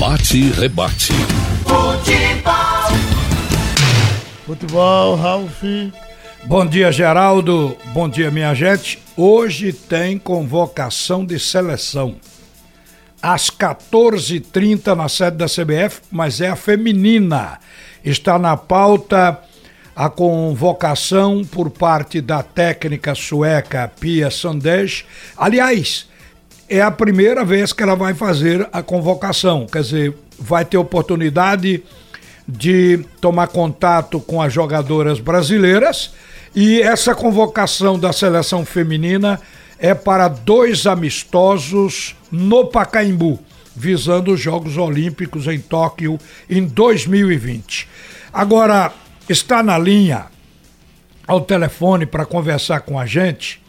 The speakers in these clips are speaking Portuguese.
Bate e rebate. Futebol. Futebol, Ralf. Bom dia, Geraldo. Bom dia, minha gente. Hoje tem convocação de seleção. Às 14h30 na sede da CBF, mas é a feminina. Está na pauta a convocação por parte da técnica sueca Pia Sanders. Aliás, é a primeira vez que ela vai fazer a convocação, quer dizer, vai ter oportunidade de tomar contato com as jogadoras brasileiras e essa convocação da seleção feminina é para dois amistosos no Pacaembu, visando os Jogos Olímpicos em Tóquio em 2020. Agora, está na linha, ao telefone, para conversar com a gente,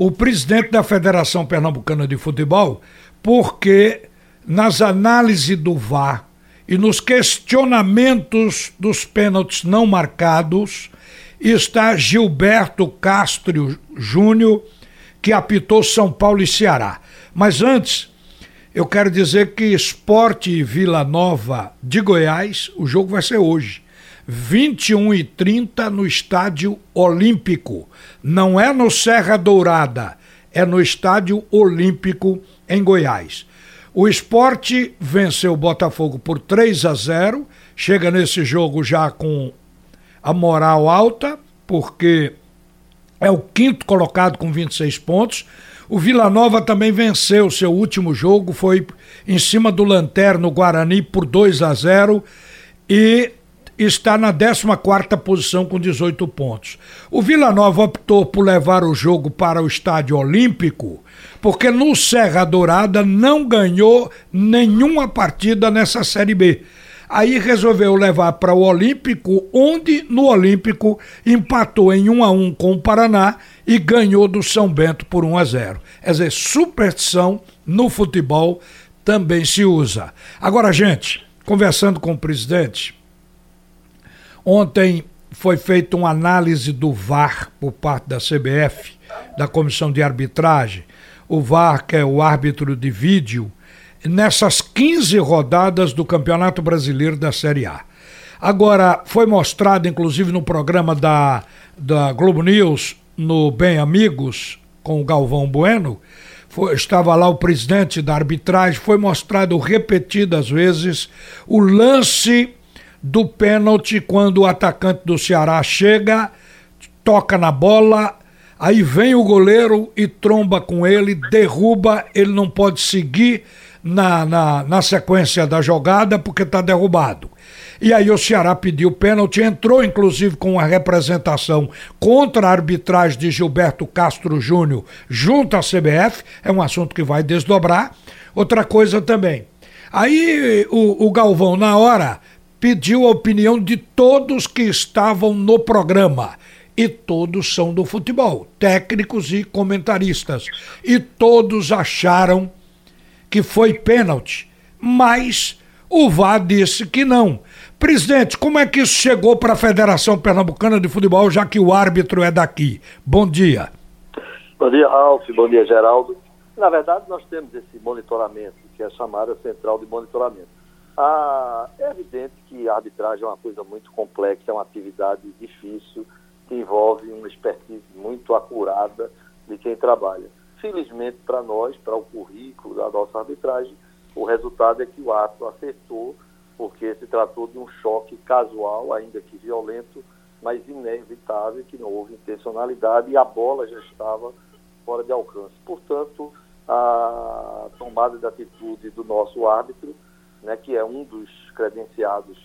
o presidente da Federação Pernambucana de Futebol, porque nas análises do VAR e nos questionamentos dos pênaltis não marcados, está Gilberto Castro Júnior, que apitou São Paulo e Ceará. Mas antes, eu quero dizer que Esporte Vila Nova de Goiás, o jogo vai ser hoje. 21 e 30 no Estádio Olímpico. Não é no Serra Dourada, é no Estádio Olímpico em Goiás. O esporte venceu o Botafogo por 3 a 0, chega nesse jogo já com a moral alta, porque é o quinto colocado com 26 pontos. O Vila Nova também venceu seu último jogo, foi em cima do Lanterno Guarani por 2 a 0 e está na 14 posição com 18 pontos. O Vila Nova optou por levar o jogo para o Estádio Olímpico, porque no Serra Dourada não ganhou nenhuma partida nessa Série B. Aí resolveu levar para o Olímpico, onde no Olímpico empatou em 1 a 1 com o Paraná e ganhou do São Bento por 1 a 0. Quer dizer, superstição no futebol também se usa. Agora, gente, conversando com o presidente, Ontem foi feita uma análise do VAR por parte da CBF, da Comissão de Arbitragem. O VAR, que é o árbitro de vídeo, nessas 15 rodadas do Campeonato Brasileiro da Série A. Agora, foi mostrado, inclusive, no programa da, da Globo News, no Bem Amigos, com o Galvão Bueno, foi, estava lá o presidente da arbitragem, foi mostrado repetidas vezes o lance do pênalti quando o atacante do Ceará chega, toca na bola, aí vem o goleiro e tromba com ele, derruba, ele não pode seguir na, na, na sequência da jogada porque está derrubado. E aí o Ceará pediu pênalti, entrou inclusive com uma representação contra a arbitragem de Gilberto Castro Júnior junto à CBF, é um assunto que vai desdobrar. Outra coisa também. Aí o, o Galvão, na hora, pediu a opinião de todos que estavam no programa. E todos são do futebol, técnicos e comentaristas. E todos acharam que foi pênalti. Mas o VAR disse que não. Presidente, como é que isso chegou para a Federação Pernambucana de Futebol, já que o árbitro é daqui? Bom dia. Bom dia, Ralf. Bom dia, Geraldo. Na verdade, nós temos esse monitoramento, que é chamada Central de Monitoramento ah, é evidente que a arbitragem é uma coisa muito complexa, é uma atividade difícil, que envolve uma expertise muito acurada de quem trabalha. Felizmente para nós, para o currículo da nossa arbitragem, o resultado é que o ato acertou, porque se tratou de um choque casual, ainda que violento, mas inevitável, que não houve intencionalidade e a bola já estava fora de alcance. Portanto, a tomada de atitude do nosso árbitro né, que é um dos credenciados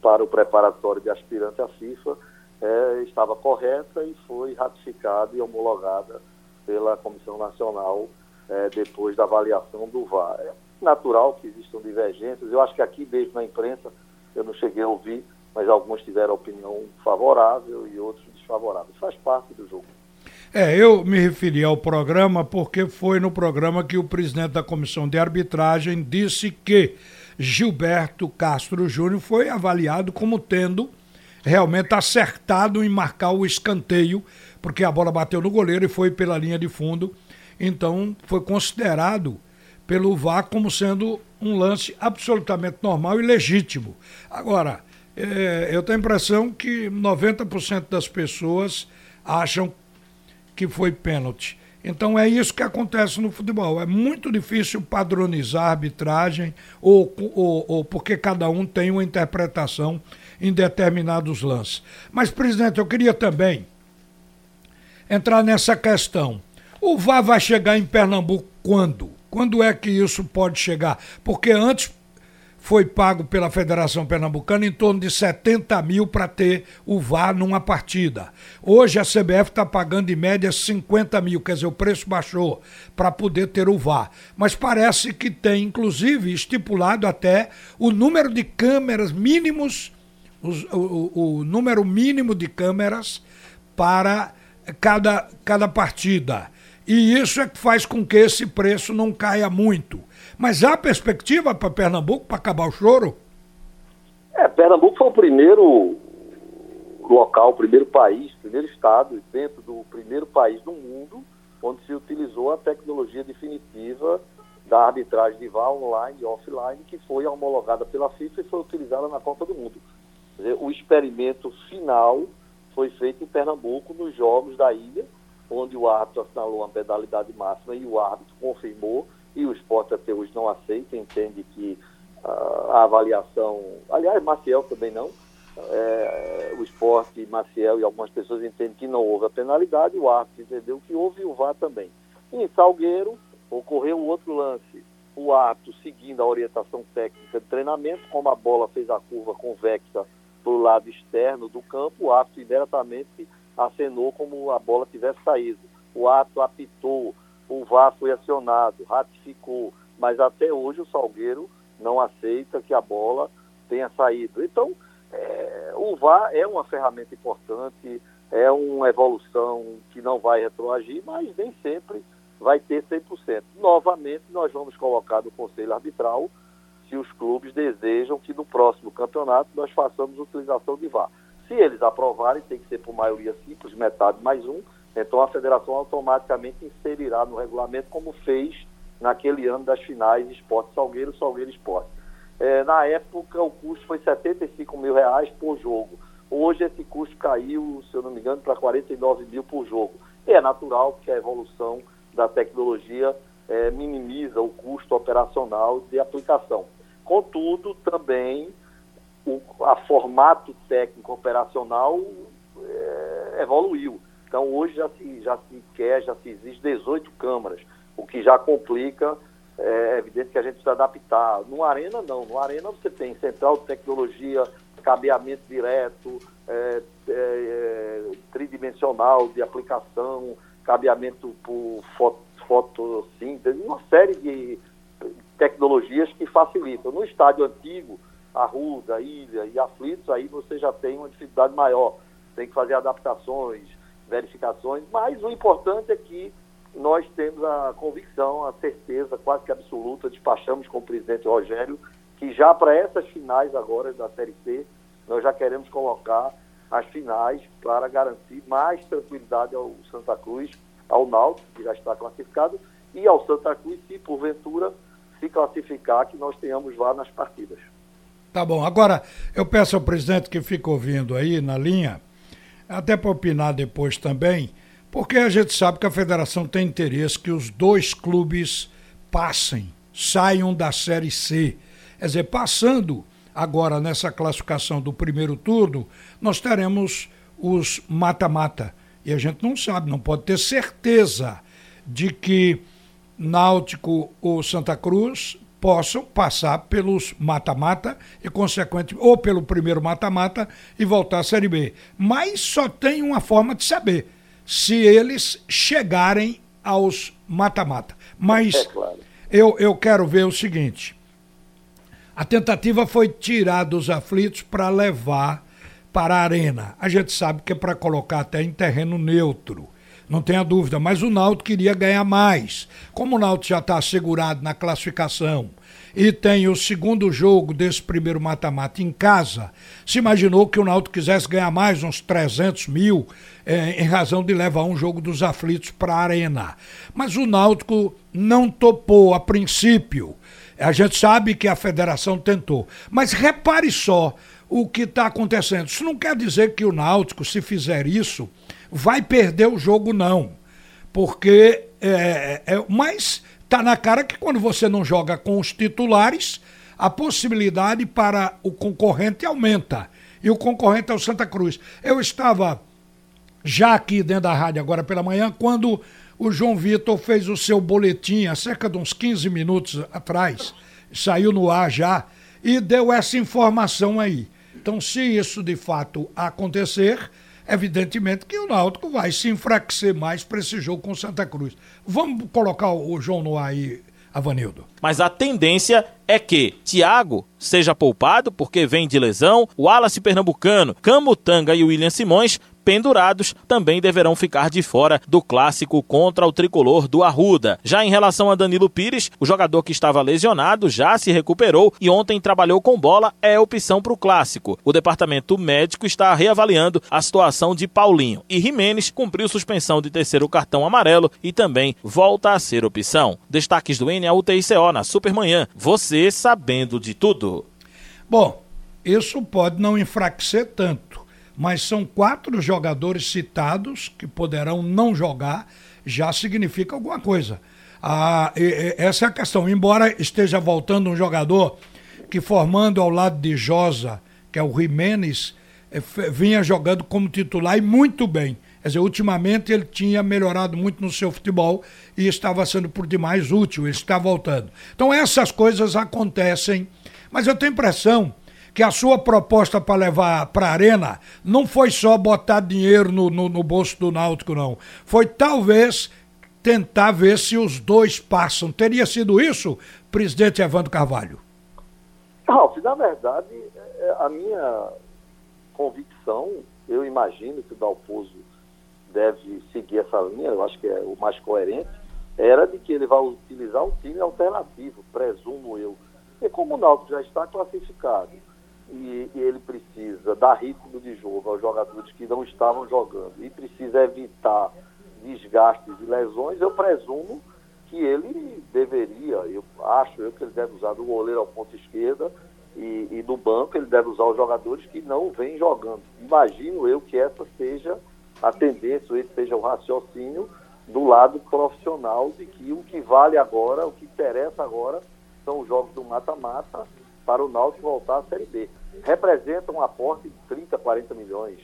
para o preparatório de aspirante à FIFA, é, estava correta e foi ratificada e homologada pela Comissão Nacional é, depois da avaliação do VAR. É natural que existam divergências, eu acho que aqui mesmo na imprensa eu não cheguei a ouvir, mas alguns tiveram opinião favorável e outros desfavorável. Faz parte do jogo. É, eu me referi ao programa porque foi no programa que o presidente da comissão de arbitragem disse que Gilberto Castro Júnior foi avaliado como tendo realmente acertado em marcar o escanteio, porque a bola bateu no goleiro e foi pela linha de fundo. Então foi considerado pelo VAR como sendo um lance absolutamente normal e legítimo. Agora, é, eu tenho a impressão que 90% das pessoas acham que foi pênalti. Então é isso que acontece no futebol. É muito difícil padronizar a arbitragem ou, ou, ou, porque cada um tem uma interpretação em determinados lances. Mas, presidente, eu queria também entrar nessa questão. O VAR vai chegar em Pernambuco quando? Quando é que isso pode chegar? Porque antes foi pago pela Federação Pernambucana em torno de 70 mil para ter o VAR numa partida. Hoje a CBF está pagando em média 50 mil, quer dizer, o preço baixou para poder ter o VAR. Mas parece que tem, inclusive, estipulado até o número de câmeras mínimos, os, o, o, o número mínimo de câmeras para cada, cada partida. E isso é que faz com que esse preço não caia muito. Mas há perspectiva para Pernambuco para acabar o choro? É, Pernambuco foi o primeiro local, o primeiro país, o primeiro estado, dentro do primeiro país do mundo, onde se utilizou a tecnologia definitiva da arbitragem de VAR online e offline, que foi homologada pela FIFA e foi utilizada na Copa do Mundo. Dizer, o experimento final foi feito em Pernambuco, nos Jogos da Ilha, onde o árbitro assinalou uma pedalidade máxima e o árbitro confirmou e o esporte até hoje não aceita, entende que uh, a avaliação, aliás, Maciel também não, é, o esporte, Maciel e algumas pessoas entendem que não houve a penalidade, o árbitro entendeu que houve e o VAR também. Em Salgueiro, ocorreu outro lance, o árbitro seguindo a orientação técnica de treinamento, como a bola fez a curva convexa para o lado externo do campo, o árbitro imediatamente acenou como a bola tivesse saído. O árbitro apitou, o VAR foi acionado, ratificou, mas até hoje o Salgueiro não aceita que a bola tenha saído. Então, é, o VAR é uma ferramenta importante, é uma evolução que não vai retroagir, mas nem sempre vai ter 100%. Novamente, nós vamos colocar no Conselho Arbitral se os clubes desejam que no próximo campeonato nós façamos utilização de VAR. Se eles aprovarem, tem que ser por maioria simples, metade mais um, então a federação automaticamente inserirá no regulamento, como fez naquele ano das finais Esporte Salgueiro, Salgueiro Esporte. É, na época o custo foi 75 mil reais por jogo. Hoje esse custo caiu, se eu não me engano, para 49 mil por jogo. E é natural que a evolução da tecnologia é, minimiza o custo operacional de aplicação. Contudo, também o a formato técnico operacional é, evoluiu. Então, hoje já se, já se quer, já se exige 18 câmaras, o que já complica, é evidente que a gente precisa adaptar. No Arena, não. No Arena você tem central de tecnologia, cabeamento direto, é, é, é tridimensional de aplicação, cabeamento por foto, fotossíntese, uma série de tecnologias que facilitam. No estádio antigo, Arruda, Ilha e Aflitos, aí você já tem uma dificuldade maior. Tem que fazer adaptações, verificações, mas o importante é que nós temos a convicção, a certeza quase que absoluta, despachamos com o presidente Rogério, que já para essas finais agora da Série C, nós já queremos colocar as finais para garantir mais tranquilidade ao Santa Cruz, ao Náutico, que já está classificado, e ao Santa Cruz, se porventura se classificar, que nós tenhamos lá nas partidas. Tá bom. Agora, eu peço ao presidente que fica ouvindo aí na linha até para opinar depois também, porque a gente sabe que a federação tem interesse que os dois clubes passem, saiam da Série C. Quer dizer, passando agora nessa classificação do primeiro turno, nós teremos os mata-mata. E a gente não sabe, não pode ter certeza de que Náutico ou Santa Cruz possam passar pelos mata-mata e, consequentemente, ou pelo primeiro mata-mata e voltar à Série B. Mas só tem uma forma de saber: se eles chegarem aos mata-mata. Mas é claro. eu, eu quero ver o seguinte: a tentativa foi tirar dos aflitos para levar para a arena. A gente sabe que é para colocar até em terreno neutro não tenha dúvida, mas o Náutico queria ganhar mais. Como o Náutico já está assegurado na classificação e tem o segundo jogo desse primeiro mata-mata em casa, se imaginou que o Náutico quisesse ganhar mais, uns 300 mil, eh, em razão de levar um jogo dos aflitos para a arena. Mas o Náutico não topou a princípio. A gente sabe que a federação tentou. Mas repare só o que está acontecendo. Isso não quer dizer que o Náutico, se fizer isso, vai perder o jogo, não. Porque. É, é, mas está na cara que quando você não joga com os titulares, a possibilidade para o concorrente aumenta. E o concorrente é o Santa Cruz. Eu estava já aqui dentro da rádio agora pela manhã, quando o João Vitor fez o seu boletim há cerca de uns 15 minutos atrás, saiu no ar já, e deu essa informação aí. Então, se isso de fato acontecer, evidentemente que o Náutico vai se enfraquecer mais para esse jogo com Santa Cruz. Vamos colocar o João no ar aí, Avanildo. Mas a tendência é que Thiago seja poupado porque vem de lesão, o Wallace Pernambucano, Camutanga e William Simões pendurados também deverão ficar de fora do clássico contra o tricolor do Arruda. Já em relação a Danilo Pires, o jogador que estava lesionado já se recuperou e ontem trabalhou com bola, é opção para o clássico. O departamento médico está reavaliando a situação de Paulinho e Jimenez cumpriu suspensão de terceiro cartão amarelo e também volta a ser opção. Destaques do NAUTICO na Supermanhã. Você sabendo de tudo. Bom, isso pode não enfraquecer tanto mas são quatro jogadores citados que poderão não jogar, já significa alguma coisa. Ah, e, e, essa é a questão. Embora esteja voltando um jogador que, formando ao lado de Josa, que é o Jimenez, é, vinha jogando como titular e muito bem. Quer dizer, ultimamente ele tinha melhorado muito no seu futebol e estava sendo por demais útil, ele está voltando. Então essas coisas acontecem, mas eu tenho impressão que a sua proposta para levar para a Arena não foi só botar dinheiro no, no, no bolso do Náutico, não. Foi talvez tentar ver se os dois passam. Teria sido isso, presidente Evandro Carvalho? Ralf, na verdade, é, a minha convicção, eu imagino que o Dalpozo deve seguir essa linha, eu acho que é o mais coerente, era de que ele vai utilizar um time alternativo, presumo eu. E como o Náutico já está classificado, e, e, ele precisa dar ritmo de jogo aos jogadores que não estavam jogando. E precisa evitar desgastes e lesões, eu presumo que ele deveria, eu acho eu que ele deve usar do goleiro ao ponto esquerda e, e do banco ele deve usar os jogadores que não vêm jogando. Imagino eu que essa seja a tendência, esse seja o raciocínio do lado profissional de que o que vale agora, o que interessa agora são os jogos do mata-mata para o Náutico voltar à Série B representa um aporte de 30, 40 milhões.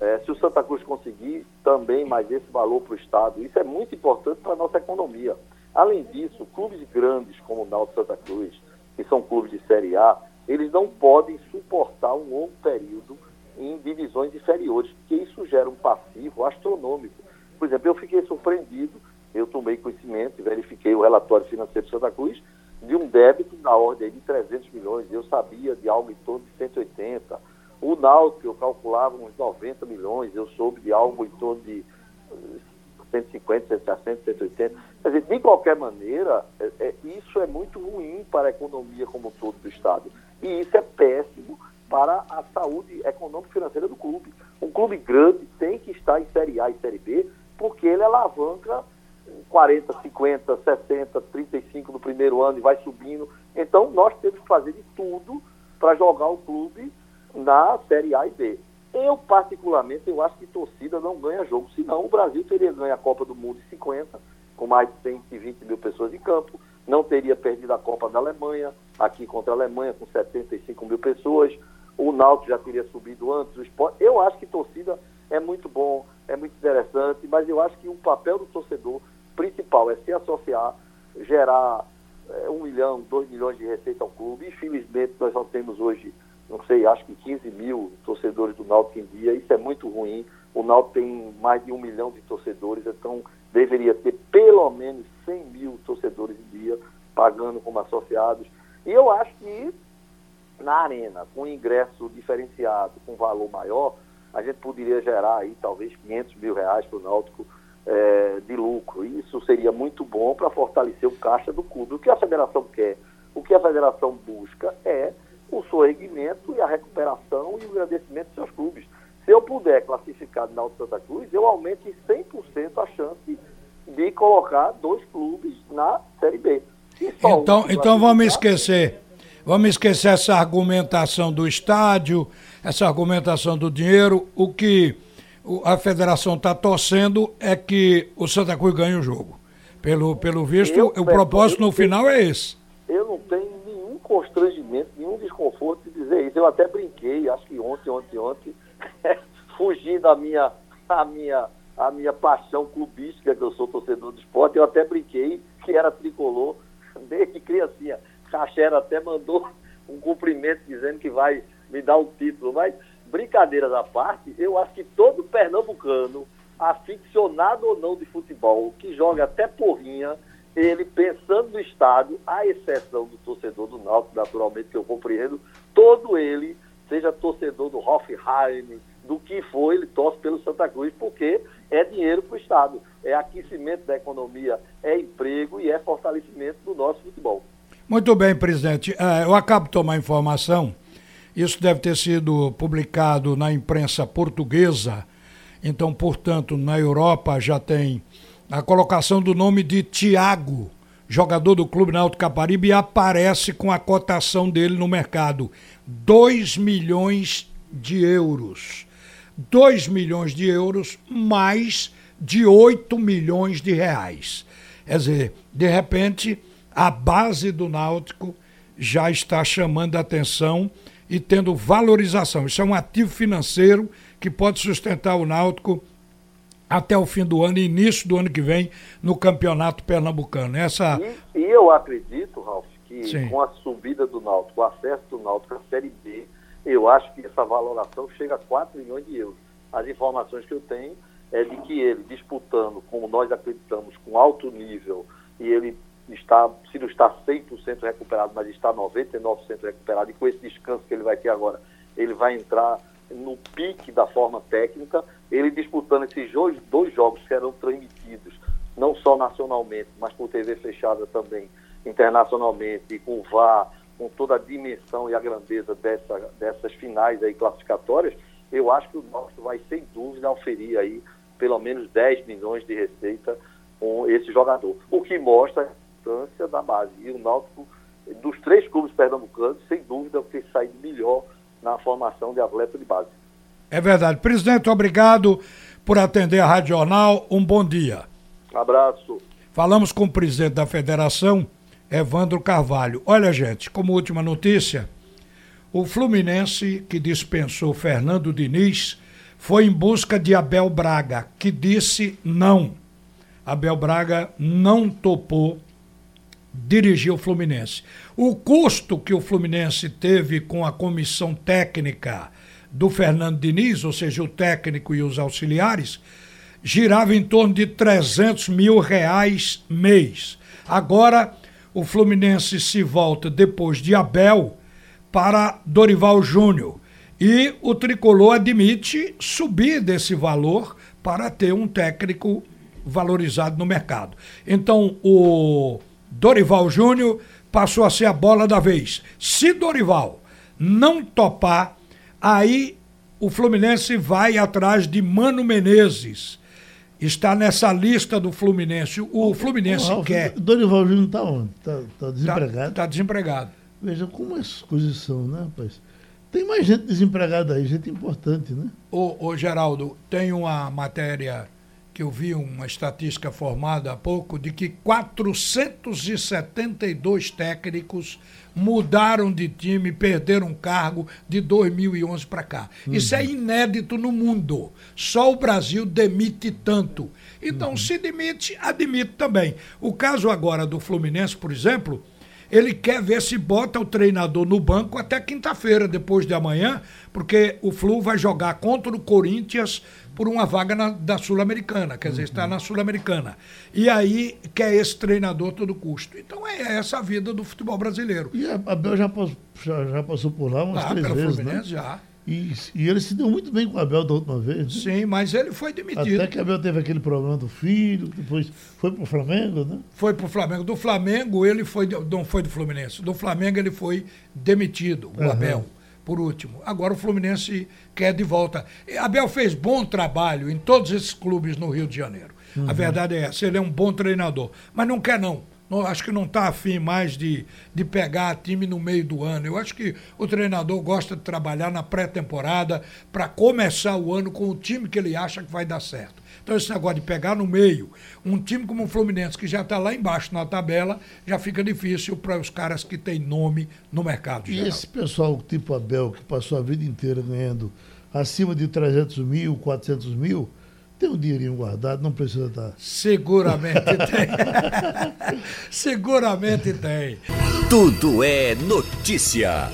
É, se o Santa Cruz conseguir, também mais esse valor para o Estado. Isso é muito importante para a nossa economia. Além disso, clubes grandes como o Náutico Santa Cruz, que são clubes de Série A, eles não podem suportar um longo período em divisões inferiores, porque isso gera um passivo astronômico. Por exemplo, eu fiquei surpreendido, eu tomei conhecimento e verifiquei o relatório financeiro de Santa Cruz, de um débito na ordem de 300 milhões, eu sabia de algo em torno de 180. O Náutico, eu calculava uns 90 milhões, eu soube de algo em torno de 150, 160, 180. Quer dizer, de qualquer maneira, é, é, isso é muito ruim para a economia como um todo do Estado. E isso é péssimo para a saúde econômico-financeira do clube. Um clube grande tem que estar em Série A e Série B, porque ele alavanca 40, 50, 60, 35 no primeiro ano e vai subindo. Então, nós temos que fazer de tudo para jogar o clube na Série A e B. Eu, particularmente, eu acho que torcida não ganha jogo, senão o Brasil teria ganho a Copa do Mundo em 50, com mais de 120 mil pessoas em campo, não teria perdido a Copa da Alemanha, aqui contra a Alemanha, com 75 mil pessoas, o Náutico já teria subido antes, o esporte. Eu acho que torcida é muito bom, é muito interessante, mas eu acho que o papel do torcedor principal é se associar, gerar é, um milhão, dois milhões de receita ao clube. Infelizmente, nós só temos hoje, não sei, acho que 15 mil torcedores do Náutico em dia. Isso é muito ruim. O Náutico tem mais de um milhão de torcedores, então deveria ter pelo menos 100 mil torcedores em dia pagando como associados. E eu acho que na arena, com ingresso diferenciado, com valor maior, a gente poderia gerar aí talvez 500 mil reais para o Náutico é, de lucro. Isso seria muito bom para fortalecer o caixa do clube. O que a federação quer, o que a federação busca é o sorregimento e a recuperação e o engrandecimento dos seus clubes. Se eu puder classificar na Alto Santa Cruz, eu aumento em 100% a chance de colocar dois clubes na Série B. Então, então vamos esquecer. Vamos esquecer essa argumentação do estádio, essa argumentação do dinheiro. O que a federação está torcendo é que o Santa Cruz ganhe o jogo. Pelo, pelo visto, eu, o propósito no final é esse. Eu não tenho nenhum constrangimento, nenhum desconforto de dizer isso. Eu até brinquei, acho que ontem, ontem, ontem, fugindo da minha, a minha, a minha paixão clubística, que eu sou torcedor do esporte, eu até brinquei que era tricolor desde criancinha. Cachera até mandou um cumprimento dizendo que vai me dar o um título, mas brincadeiras à parte, eu acho que todo pernambucano aficionado ou não de futebol, que joga até porrinha, ele pensando no estádio, à exceção do torcedor do Náutico, naturalmente, que eu compreendo, todo ele, seja torcedor do Hoffenheim, do que for, ele torce pelo Santa Cruz, porque é dinheiro para o Estado, é aquecimento da economia, é emprego e é fortalecimento do nosso futebol. Muito bem, presidente. É, eu acabo de tomar informação, isso deve ter sido publicado na imprensa portuguesa, então, portanto, na Europa já tem a colocação do nome de Tiago, jogador do Clube Náutico Caparibe, e aparece com a cotação dele no mercado. 2 milhões de euros. 2 milhões de euros mais de 8 milhões de reais. Quer dizer, de repente, a base do Náutico já está chamando a atenção e tendo valorização. Isso é um ativo financeiro que pode sustentar o Náutico até o fim do ano e início do ano que vem no Campeonato Pernambucano. Essa... E, e eu acredito, Ralf, que Sim. com a subida do Náutico, o acesso do Náutico à Série B, eu acho que essa valoração chega a 4 milhões de euros. As informações que eu tenho é de que ele disputando, como nós acreditamos, com alto nível, e ele está, se não está 100% recuperado, mas está 99% recuperado, e com esse descanso que ele vai ter agora, ele vai entrar no pique da forma técnica, ele disputando esses dois, dois jogos que serão transmitidos, não só nacionalmente, mas por TV fechada também, internacionalmente, e com o VAR, com toda a dimensão e a grandeza dessa, dessas finais aí classificatórias, eu acho que o Náutico vai, sem dúvida, oferir aí pelo menos 10 milhões de receita com esse jogador, o que mostra da base. E o Náutico, dos três clubes pernambucanos, sem dúvida, ter saído melhor na formação de atleta de base. É verdade. Presidente, obrigado por atender a Rádio Jornal. Um bom dia. Um abraço. Falamos com o presidente da federação, Evandro Carvalho. Olha, gente, como última notícia, o Fluminense, que dispensou Fernando Diniz, foi em busca de Abel Braga, que disse não. Abel Braga não topou dirigir o Fluminense. O custo que o Fluminense teve com a comissão técnica do Fernando Diniz, ou seja, o técnico e os auxiliares, girava em torno de 300 mil reais mês. Agora, o Fluminense se volta depois de Abel para Dorival Júnior. E o tricolor admite subir desse valor para ter um técnico valorizado no mercado. Então, o Dorival Júnior passou a ser a bola da vez. Se Dorival não topar, aí o Fluminense vai atrás de Mano Menezes. Está nessa lista do Fluminense. O Fluminense Ralf, quer. Dorival Júnior está onde? Está tá desempregado? Está tá desempregado. Veja como essas coisas são, né, rapaz? Tem mais gente desempregada aí, gente importante, né? Ô, ô Geraldo, tem uma matéria que eu vi uma estatística formada há pouco de que 472 técnicos mudaram de time, perderam cargo de 2011 para cá. Uhum. Isso é inédito no mundo. Só o Brasil demite tanto. Então, uhum. se demite, admite também. O caso agora do Fluminense, por exemplo, ele quer ver se bota o treinador no banco até quinta-feira, depois de amanhã, porque o Flu vai jogar contra o Corinthians por uma vaga na, da Sul-Americana, quer dizer, uhum. está na Sul-Americana. E aí quer esse treinador a todo custo. Então é essa a vida do futebol brasileiro. E a Abel já, já, já passou por lá umas ah, três vezes, né? Fluminense, né? já. E, e, ele se deu muito bem com o Abel da última vez. Né? Sim, mas ele foi demitido. Até que Abel teve aquele problema do filho, depois foi para o Flamengo, né? Foi para o Flamengo. Do Flamengo ele foi, não foi do Fluminense. Do Flamengo ele foi demitido, o uhum. Abel por último. Agora o Fluminense quer de volta. Abel fez bom trabalho em todos esses clubes no Rio de Janeiro. Uhum. A verdade é essa, ele é um bom treinador. Mas não quer não. Não, acho que não está afim mais de, de pegar time no meio do ano. Eu acho que o treinador gosta de trabalhar na pré-temporada para começar o ano com o time que ele acha que vai dar certo. Então, esse negócio de pegar no meio, um time como o Fluminense, que já está lá embaixo na tabela, já fica difícil para os caras que têm nome no mercado. E geral. esse pessoal tipo Abel, que passou a vida inteira ganhando acima de 300 mil, 400 mil, tem um dinheirinho guardado, não precisa dar. Seguramente tem. Seguramente tem. Tudo é notícia.